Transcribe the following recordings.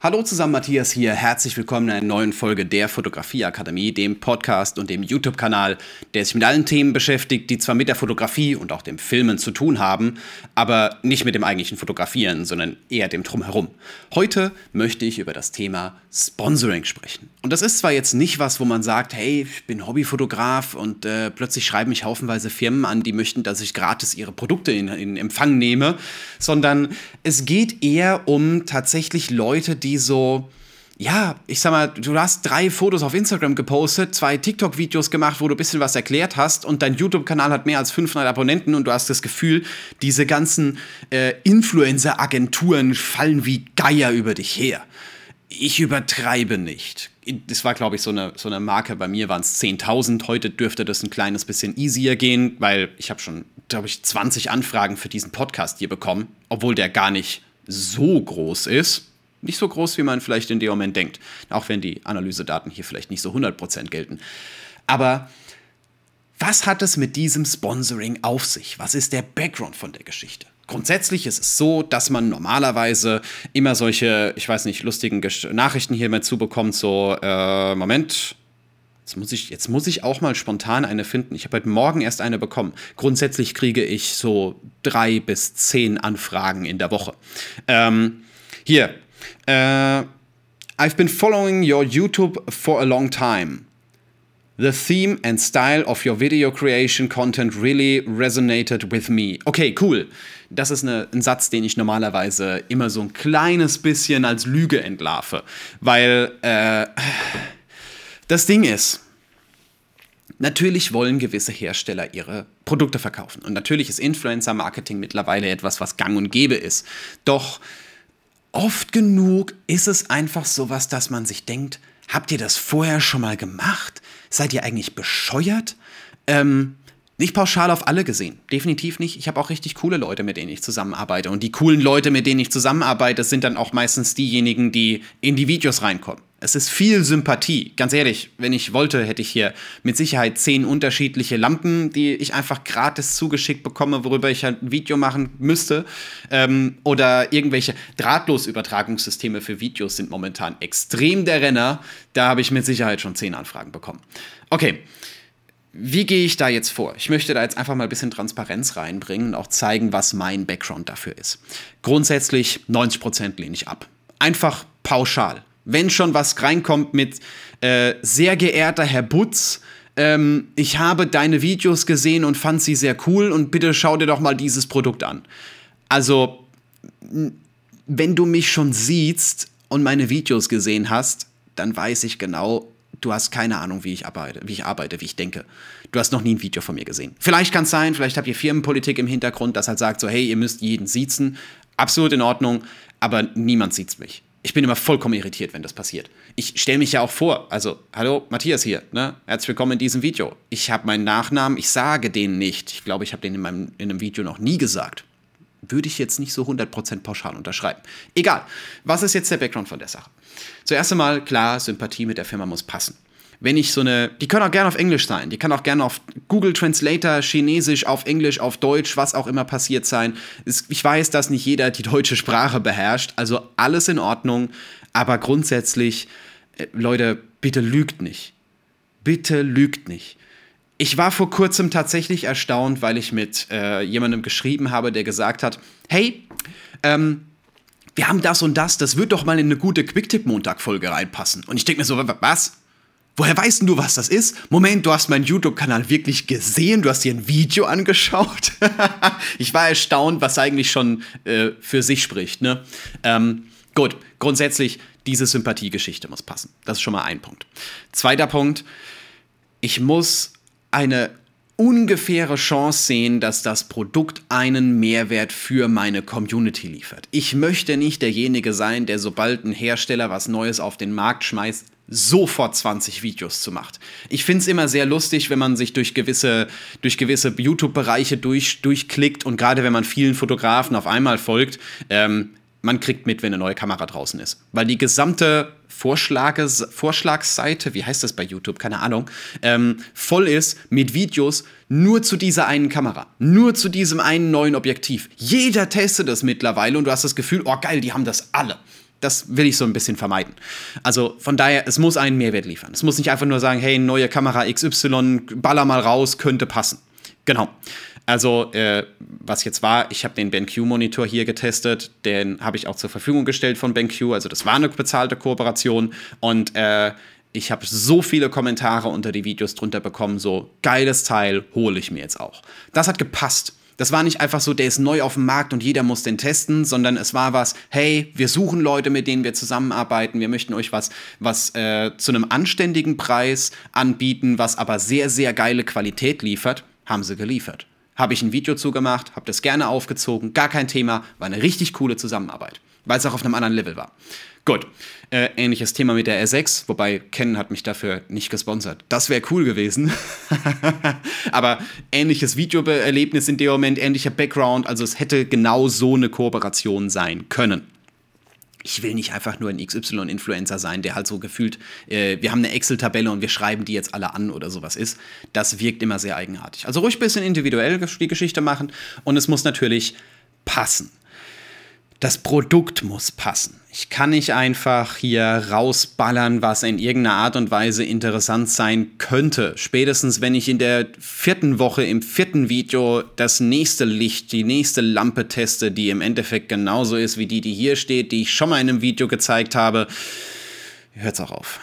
Hallo zusammen, Matthias hier. Herzlich willkommen in einer neuen Folge der Fotografieakademie, dem Podcast und dem YouTube-Kanal, der sich mit allen Themen beschäftigt, die zwar mit der Fotografie und auch dem Filmen zu tun haben, aber nicht mit dem eigentlichen Fotografieren, sondern eher dem Drumherum. Heute möchte ich über das Thema Sponsoring sprechen. Und das ist zwar jetzt nicht was, wo man sagt, hey, ich bin Hobbyfotograf und äh, plötzlich schreiben mich haufenweise Firmen an, die möchten, dass ich gratis ihre Produkte in, in Empfang nehme, sondern es geht eher um tatsächlich Leute, die die so, ja, ich sag mal, du hast drei Fotos auf Instagram gepostet, zwei TikTok-Videos gemacht, wo du ein bisschen was erklärt hast und dein YouTube-Kanal hat mehr als 500 Abonnenten und du hast das Gefühl, diese ganzen äh, Influencer-Agenturen fallen wie Geier über dich her. Ich übertreibe nicht. Das war, glaube ich, so eine, so eine Marke. Bei mir waren es 10.000. Heute dürfte das ein kleines bisschen easier gehen, weil ich habe schon, glaube ich, 20 Anfragen für diesen Podcast hier bekommen, obwohl der gar nicht so groß ist nicht so groß, wie man vielleicht in dem Moment denkt. Auch wenn die Analysedaten hier vielleicht nicht so 100% gelten. Aber was hat es mit diesem Sponsoring auf sich? Was ist der Background von der Geschichte? Grundsätzlich ist es so, dass man normalerweise immer solche, ich weiß nicht, lustigen Nachrichten hier mal zubekommt, so, äh, Moment, Jetzt muss, ich, jetzt muss ich auch mal spontan eine finden. Ich habe heute Morgen erst eine bekommen. Grundsätzlich kriege ich so drei bis zehn Anfragen in der Woche. Ähm, hier, Uh, I've been following your YouTube for a long time. The theme and style of your video creation content really resonated with me. Okay, cool. Das ist eine, ein Satz, den ich normalerweise immer so ein kleines bisschen als Lüge entlarve. Weil äh, das Ding ist, natürlich wollen gewisse Hersteller ihre Produkte verkaufen. Und natürlich ist Influencer-Marketing mittlerweile etwas, was gang und gäbe ist. Doch oft genug ist es einfach sowas, dass man sich denkt, habt ihr das vorher schon mal gemacht? Seid ihr eigentlich bescheuert? Ähm, nicht pauschal auf alle gesehen, definitiv nicht. Ich habe auch richtig coole Leute, mit denen ich zusammenarbeite. Und die coolen Leute, mit denen ich zusammenarbeite, sind dann auch meistens diejenigen, die in die Videos reinkommen. Es ist viel Sympathie. Ganz ehrlich, wenn ich wollte, hätte ich hier mit Sicherheit zehn unterschiedliche Lampen, die ich einfach gratis zugeschickt bekomme, worüber ich halt ein Video machen müsste. Ähm, oder irgendwelche Drahtlosübertragungssysteme für Videos sind momentan extrem der Renner. Da habe ich mit Sicherheit schon zehn Anfragen bekommen. Okay. Wie gehe ich da jetzt vor? Ich möchte da jetzt einfach mal ein bisschen Transparenz reinbringen und auch zeigen, was mein Background dafür ist. Grundsätzlich 90% lehne ich ab. Einfach pauschal wenn schon was reinkommt mit äh, sehr geehrter Herr Butz, ähm, ich habe deine Videos gesehen und fand sie sehr cool und bitte schau dir doch mal dieses Produkt an. Also, wenn du mich schon siehst und meine Videos gesehen hast, dann weiß ich genau, du hast keine Ahnung, wie ich arbeite, wie ich arbeite, wie ich denke. Du hast noch nie ein Video von mir gesehen. Vielleicht kann es sein, vielleicht habt ihr Firmenpolitik im Hintergrund, das halt sagt so, hey, ihr müsst jeden siezen. Absolut in Ordnung, aber niemand sieht mich ich bin immer vollkommen irritiert, wenn das passiert. Ich stelle mich ja auch vor, also, hallo, Matthias hier, ne? Herzlich willkommen in diesem Video. Ich habe meinen Nachnamen, ich sage den nicht. Ich glaube, ich habe den in, meinem, in einem Video noch nie gesagt. Würde ich jetzt nicht so 100% pauschal unterschreiben. Egal, was ist jetzt der Background von der Sache? Zuerst einmal, klar, Sympathie mit der Firma muss passen wenn ich so eine, die können auch gerne auf Englisch sein, die kann auch gerne auf Google Translator, Chinesisch, auf Englisch, auf Deutsch, was auch immer passiert sein. Ich weiß, dass nicht jeder die deutsche Sprache beherrscht, also alles in Ordnung, aber grundsätzlich, äh, Leute, bitte lügt nicht. Bitte lügt nicht. Ich war vor kurzem tatsächlich erstaunt, weil ich mit äh, jemandem geschrieben habe, der gesagt hat, hey, ähm, wir haben das und das, das wird doch mal in eine gute Quicktip-Montag-Folge reinpassen. Und ich denke mir so, was? Woher weißt du, was das ist? Moment, du hast meinen YouTube-Kanal wirklich gesehen? Du hast dir ein Video angeschaut? ich war erstaunt, was eigentlich schon äh, für sich spricht. Ne? Ähm, gut, grundsätzlich, diese Sympathiegeschichte muss passen. Das ist schon mal ein Punkt. Zweiter Punkt, ich muss eine ungefähre Chance sehen, dass das Produkt einen Mehrwert für meine Community liefert. Ich möchte nicht derjenige sein, der sobald ein Hersteller was Neues auf den Markt schmeißt, sofort 20 Videos zu macht. Ich finde es immer sehr lustig, wenn man sich durch gewisse, durch gewisse YouTube-Bereiche durch, durchklickt und gerade wenn man vielen Fotografen auf einmal folgt, ähm, man kriegt mit, wenn eine neue Kamera draußen ist. Weil die gesamte Vorschlages, Vorschlagsseite, wie heißt das bei YouTube, keine Ahnung, ähm, voll ist mit Videos nur zu dieser einen Kamera, nur zu diesem einen neuen Objektiv. Jeder testet das mittlerweile und du hast das Gefühl, oh geil, die haben das alle. das will ich so ein bisschen vermeiden. Also von daher, es muss einen Mehrwert liefern. Es muss nicht einfach nur sagen, hey, neue Kamera XY, baller mal raus, könnte passen. Genau. Also, äh, was jetzt war, ich habe den BenQ-Monitor hier getestet, den habe ich auch zur Verfügung gestellt von BenQ, also das war eine bezahlte Kooperation und äh, ich habe so viele Kommentare unter die Videos drunter bekommen, so geiles Teil, hole ich mir jetzt auch. Das hat gepasst. Das war nicht einfach so, der ist neu auf dem Markt und jeder muss den testen, sondern es war was, hey, wir suchen Leute, mit denen wir zusammenarbeiten, wir möchten euch was, was äh, zu einem anständigen Preis anbieten, was aber sehr, sehr geile Qualität liefert, haben sie geliefert habe ich ein Video zugemacht, habe das gerne aufgezogen, gar kein Thema, war eine richtig coole Zusammenarbeit, weil es auch auf einem anderen Level war. Gut, äh, ähnliches Thema mit der R6, wobei Ken hat mich dafür nicht gesponsert. Das wäre cool gewesen. Aber ähnliches Videoerlebnis in dem Moment, ähnlicher Background, also es hätte genau so eine Kooperation sein können ich will nicht einfach nur ein XY-Influencer sein, der halt so gefühlt, äh, wir haben eine Excel-Tabelle und wir schreiben die jetzt alle an oder sowas ist. Das wirkt immer sehr eigenartig. Also ruhig ein bisschen individuell die Geschichte machen und es muss natürlich passen das Produkt muss passen. Ich kann nicht einfach hier rausballern, was in irgendeiner Art und Weise interessant sein könnte. Spätestens, wenn ich in der vierten Woche im vierten Video das nächste Licht, die nächste Lampe teste, die im Endeffekt genauso ist wie die, die hier steht, die ich schon mal in einem Video gezeigt habe, hört's auch auf.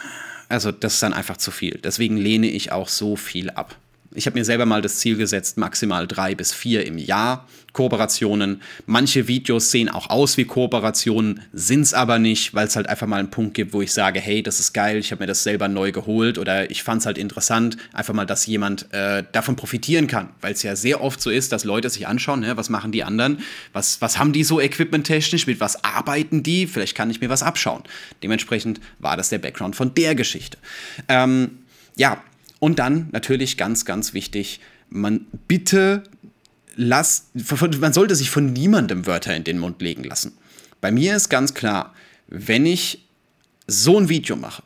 Also, das ist dann einfach zu viel. Deswegen lehne ich auch so viel ab. Ich habe mir selber mal das Ziel gesetzt, maximal drei bis vier im Jahr Kooperationen. Manche Videos sehen auch aus wie Kooperationen, sind es aber nicht, weil es halt einfach mal einen Punkt gibt, wo ich sage, hey, das ist geil, ich habe mir das selber neu geholt oder ich fand es halt interessant, einfach mal, dass jemand äh, davon profitieren kann, weil es ja sehr oft so ist, dass Leute sich anschauen, ne, was machen die anderen, was, was haben die so equipmenttechnisch, mit was arbeiten die, vielleicht kann ich mir was abschauen. Dementsprechend war das der Background von der Geschichte. Ähm, ja, und dann natürlich ganz, ganz wichtig, man bitte lasst, man sollte sich von niemandem Wörter in den Mund legen lassen. Bei mir ist ganz klar, wenn ich so ein Video mache,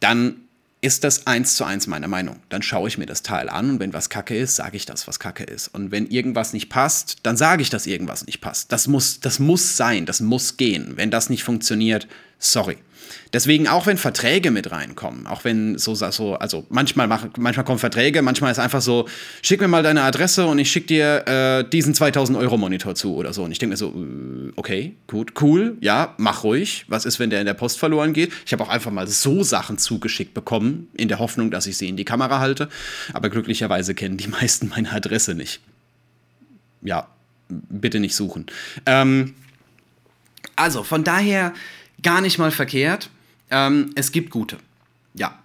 dann ist das eins zu eins meine Meinung. Dann schaue ich mir das Teil an und wenn was Kacke ist, sage ich das, was Kacke ist. Und wenn irgendwas nicht passt, dann sage ich, dass irgendwas nicht passt. Das muss, das muss sein, das muss gehen. Wenn das nicht funktioniert, sorry. Deswegen, auch wenn Verträge mit reinkommen, auch wenn so, so also manchmal, mach, manchmal kommen Verträge, manchmal ist einfach so, schick mir mal deine Adresse und ich schick dir äh, diesen 2000 Euro Monitor zu oder so. Und ich denke mir so, äh, okay, gut, cool, ja, mach ruhig. Was ist, wenn der in der Post verloren geht? Ich habe auch einfach mal so Sachen zugeschickt bekommen, in der Hoffnung, dass ich sie in die Kamera halte. Aber glücklicherweise kennen die meisten meine Adresse nicht. Ja, bitte nicht suchen. Ähm, also, von daher gar nicht mal verkehrt. Ähm, es gibt gute. Ja.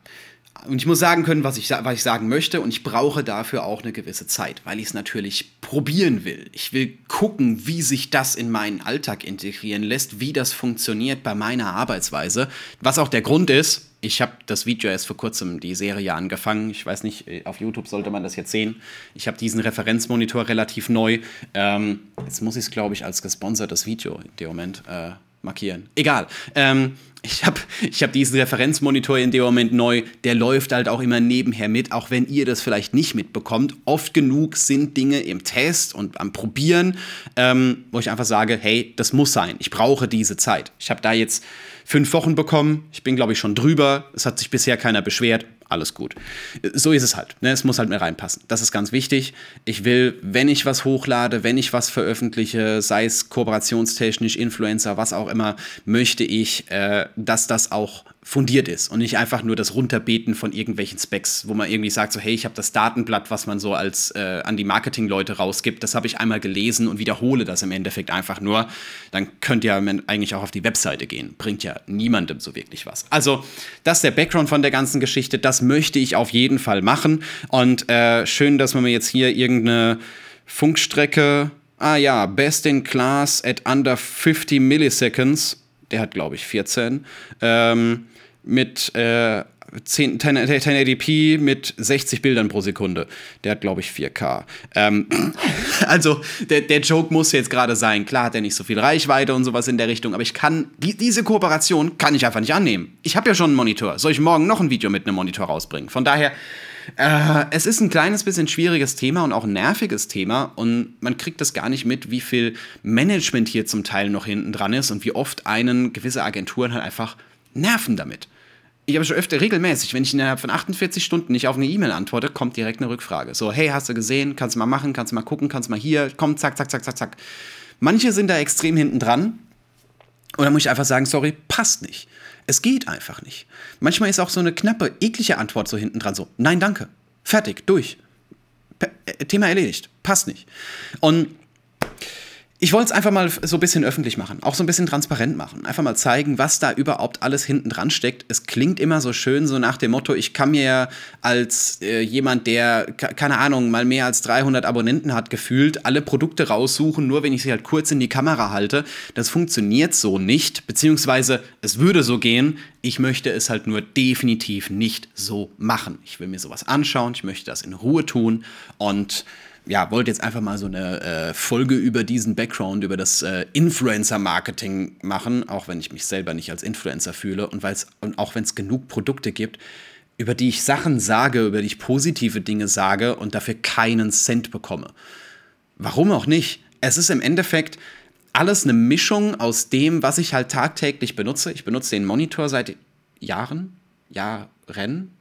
Und ich muss sagen können, was ich, was ich sagen möchte, und ich brauche dafür auch eine gewisse Zeit, weil ich es natürlich probieren will. Ich will gucken, wie sich das in meinen Alltag integrieren lässt, wie das funktioniert bei meiner Arbeitsweise. Was auch der Grund ist, ich habe das Video erst vor kurzem die Serie angefangen. Ich weiß nicht, äh, auf YouTube sollte man das jetzt sehen. Ich habe diesen Referenzmonitor relativ neu. Ähm, jetzt muss ich es, glaube ich, als gesponsertes Video in dem Moment äh, markieren. Egal. Ähm, ich habe ich hab diesen Referenzmonitor in dem Moment neu, der läuft halt auch immer nebenher mit, auch wenn ihr das vielleicht nicht mitbekommt. Oft genug sind Dinge im Test und am Probieren, ähm, wo ich einfach sage, hey, das muss sein, ich brauche diese Zeit. Ich habe da jetzt fünf Wochen bekommen, ich bin glaube ich schon drüber, es hat sich bisher keiner beschwert, alles gut. So ist es halt. Ne? Es muss halt mehr reinpassen. Das ist ganz wichtig. Ich will, wenn ich was hochlade, wenn ich was veröffentliche, sei es kooperationstechnisch, Influencer, was auch immer, möchte ich, äh, dass das auch fundiert ist und nicht einfach nur das Runterbeten von irgendwelchen Specs, wo man irgendwie sagt, so hey, ich habe das Datenblatt, was man so als äh, an die Marketingleute rausgibt, das habe ich einmal gelesen und wiederhole das im Endeffekt einfach nur. Dann könnt ihr eigentlich auch auf die Webseite gehen. Bringt ja niemandem so wirklich was. Also, das ist der Background von der ganzen Geschichte. Das möchte ich auf jeden Fall machen. Und äh, schön, dass man mir jetzt hier irgendeine Funkstrecke. Ah ja, Best in Class at under 50 Milliseconds der hat, glaube ich, 14. Ähm, mit äh, 10, 10, 1080p mit 60 Bildern pro Sekunde. Der hat, glaube ich, 4K. Ähm, also, der, der Joke muss jetzt gerade sein. Klar hat er nicht so viel Reichweite und sowas in der Richtung, aber ich kann, die, diese Kooperation kann ich einfach nicht annehmen. Ich habe ja schon einen Monitor. Soll ich morgen noch ein Video mit einem Monitor rausbringen? Von daher, äh, es ist ein kleines bisschen schwieriges Thema und auch ein nerviges Thema und man kriegt das gar nicht mit, wie viel Management hier zum Teil noch hinten dran ist und wie oft einen gewisse Agenturen halt einfach nerven damit. Ich habe schon öfter regelmäßig, wenn ich innerhalb von 48 Stunden nicht auf eine E-Mail antworte, kommt direkt eine Rückfrage. So, hey, hast du gesehen? Kannst du mal machen? Kannst du mal gucken? Kannst du mal hier? Komm, zack, zack, zack, zack, zack. Manche sind da extrem hinten dran. Und dann muss ich einfach sagen, sorry, passt nicht. Es geht einfach nicht. Manchmal ist auch so eine knappe, eklige Antwort so hinten dran so, nein, danke. Fertig, durch. Äh, Thema erledigt. Passt nicht. Und ich wollte es einfach mal so ein bisschen öffentlich machen, auch so ein bisschen transparent machen. Einfach mal zeigen, was da überhaupt alles hinten dran steckt. Es klingt immer so schön, so nach dem Motto, ich kann mir als äh, jemand, der, keine Ahnung, mal mehr als 300 Abonnenten hat, gefühlt alle Produkte raussuchen, nur wenn ich sie halt kurz in die Kamera halte. Das funktioniert so nicht, beziehungsweise es würde so gehen. Ich möchte es halt nur definitiv nicht so machen. Ich will mir sowas anschauen, ich möchte das in Ruhe tun und ja, wollte jetzt einfach mal so eine äh, Folge über diesen Background, über das äh, Influencer-Marketing machen, auch wenn ich mich selber nicht als Influencer fühle und, weil's, und auch wenn es genug Produkte gibt, über die ich Sachen sage, über die ich positive Dinge sage und dafür keinen Cent bekomme. Warum auch nicht? Es ist im Endeffekt alles eine Mischung aus dem, was ich halt tagtäglich benutze. Ich benutze den Monitor seit Jahren, Jahren,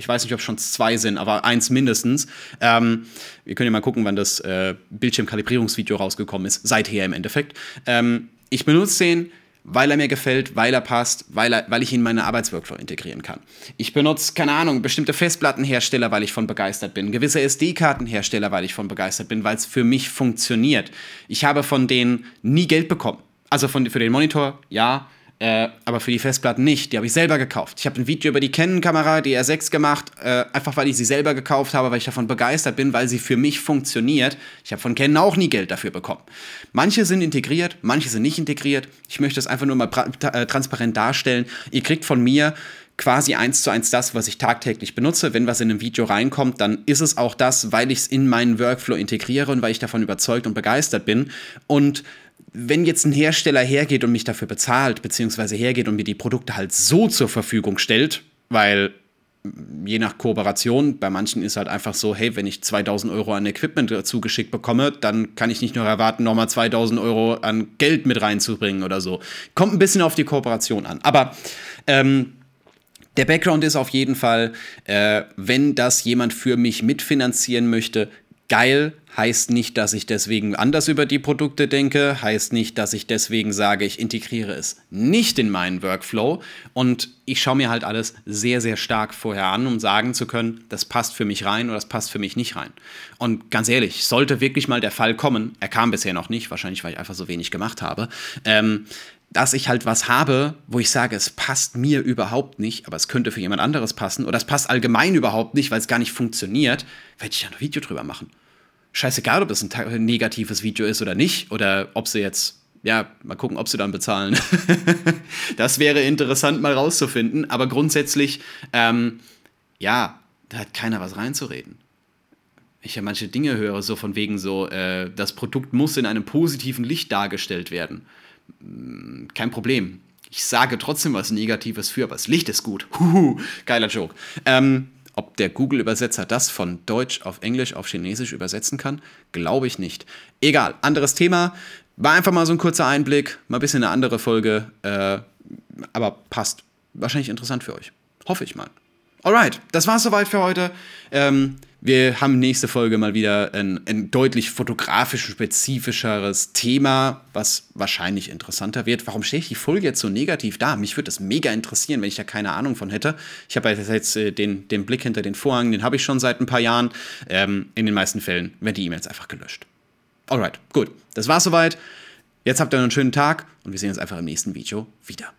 ich weiß nicht, ob es schon zwei sind, aber eins mindestens. Ähm, wir können ja mal gucken, wann das äh, Bildschirmkalibrierungsvideo rausgekommen ist. Seither im Endeffekt. Ähm, ich benutze den, weil er mir gefällt, weil er passt, weil, er, weil ich ihn in meine Arbeitsworkflow integrieren kann. Ich benutze, keine Ahnung, bestimmte Festplattenhersteller, weil ich von begeistert bin. Gewisse SD-Kartenhersteller, weil ich von begeistert bin, weil es für mich funktioniert. Ich habe von denen nie Geld bekommen. Also von, für den Monitor, ja äh, aber für die Festplatten nicht. Die habe ich selber gekauft. Ich habe ein Video über die Canon-Kamera, die R6 gemacht, äh, einfach weil ich sie selber gekauft habe, weil ich davon begeistert bin, weil sie für mich funktioniert. Ich habe von Canon auch nie Geld dafür bekommen. Manche sind integriert, manche sind nicht integriert. Ich möchte es einfach nur mal äh, transparent darstellen. Ihr kriegt von mir quasi eins zu eins das, was ich tagtäglich benutze. Wenn was in einem Video reinkommt, dann ist es auch das, weil ich es in meinen Workflow integriere und weil ich davon überzeugt und begeistert bin. Und wenn jetzt ein Hersteller hergeht und mich dafür bezahlt, beziehungsweise hergeht und mir die Produkte halt so zur Verfügung stellt, weil je nach Kooperation, bei manchen ist halt einfach so, hey, wenn ich 2000 Euro an Equipment zugeschickt bekomme, dann kann ich nicht nur erwarten, nochmal 2000 Euro an Geld mit reinzubringen oder so. Kommt ein bisschen auf die Kooperation an. Aber ähm, der Background ist auf jeden Fall, äh, wenn das jemand für mich mitfinanzieren möchte, geil, heißt nicht, dass ich deswegen anders über die Produkte denke, heißt nicht, dass ich deswegen sage, ich integriere es nicht in meinen Workflow und ich schaue mir halt alles sehr, sehr stark vorher an, um sagen zu können, das passt für mich rein oder das passt für mich nicht rein. Und ganz ehrlich, sollte wirklich mal der Fall kommen, er kam bisher noch nicht, wahrscheinlich weil ich einfach so wenig gemacht habe, ähm, dass ich halt was habe, wo ich sage, es passt mir überhaupt nicht, aber es könnte für jemand anderes passen oder es passt allgemein überhaupt nicht, weil es gar nicht funktioniert, werde ich ja ein Video drüber machen scheißegal, ob das ein negatives Video ist oder nicht, oder ob sie jetzt, ja, mal gucken, ob sie dann bezahlen. das wäre interessant mal rauszufinden, aber grundsätzlich, ähm, ja, da hat keiner was reinzureden. Ich ja manche Dinge höre, so von wegen so, äh, das Produkt muss in einem positiven Licht dargestellt werden. Hm, kein Problem. Ich sage trotzdem was Negatives für, aber das Licht ist gut. Huhu, geiler Joke. Ähm, ob der Google-Übersetzer das von Deutsch auf Englisch auf Chinesisch übersetzen kann, glaube ich nicht. Egal, anderes Thema. War einfach mal so ein kurzer Einblick, mal ein bisschen eine andere Folge, äh, aber passt. Wahrscheinlich interessant für euch. Hoffe ich mal. Alright, das war's soweit für heute. Ähm, wir haben nächste Folge mal wieder ein, ein deutlich fotografisch spezifischeres Thema, was wahrscheinlich interessanter wird. Warum stehe ich die Folge jetzt so negativ da? Mich würde das mega interessieren, wenn ich da keine Ahnung von hätte. Ich habe jetzt äh, den, den Blick hinter den Vorhang, den habe ich schon seit ein paar Jahren. Ähm, in den meisten Fällen werden die E-Mails einfach gelöscht. Alright, gut. Das war's soweit. Jetzt habt ihr einen schönen Tag und wir sehen uns einfach im nächsten Video wieder.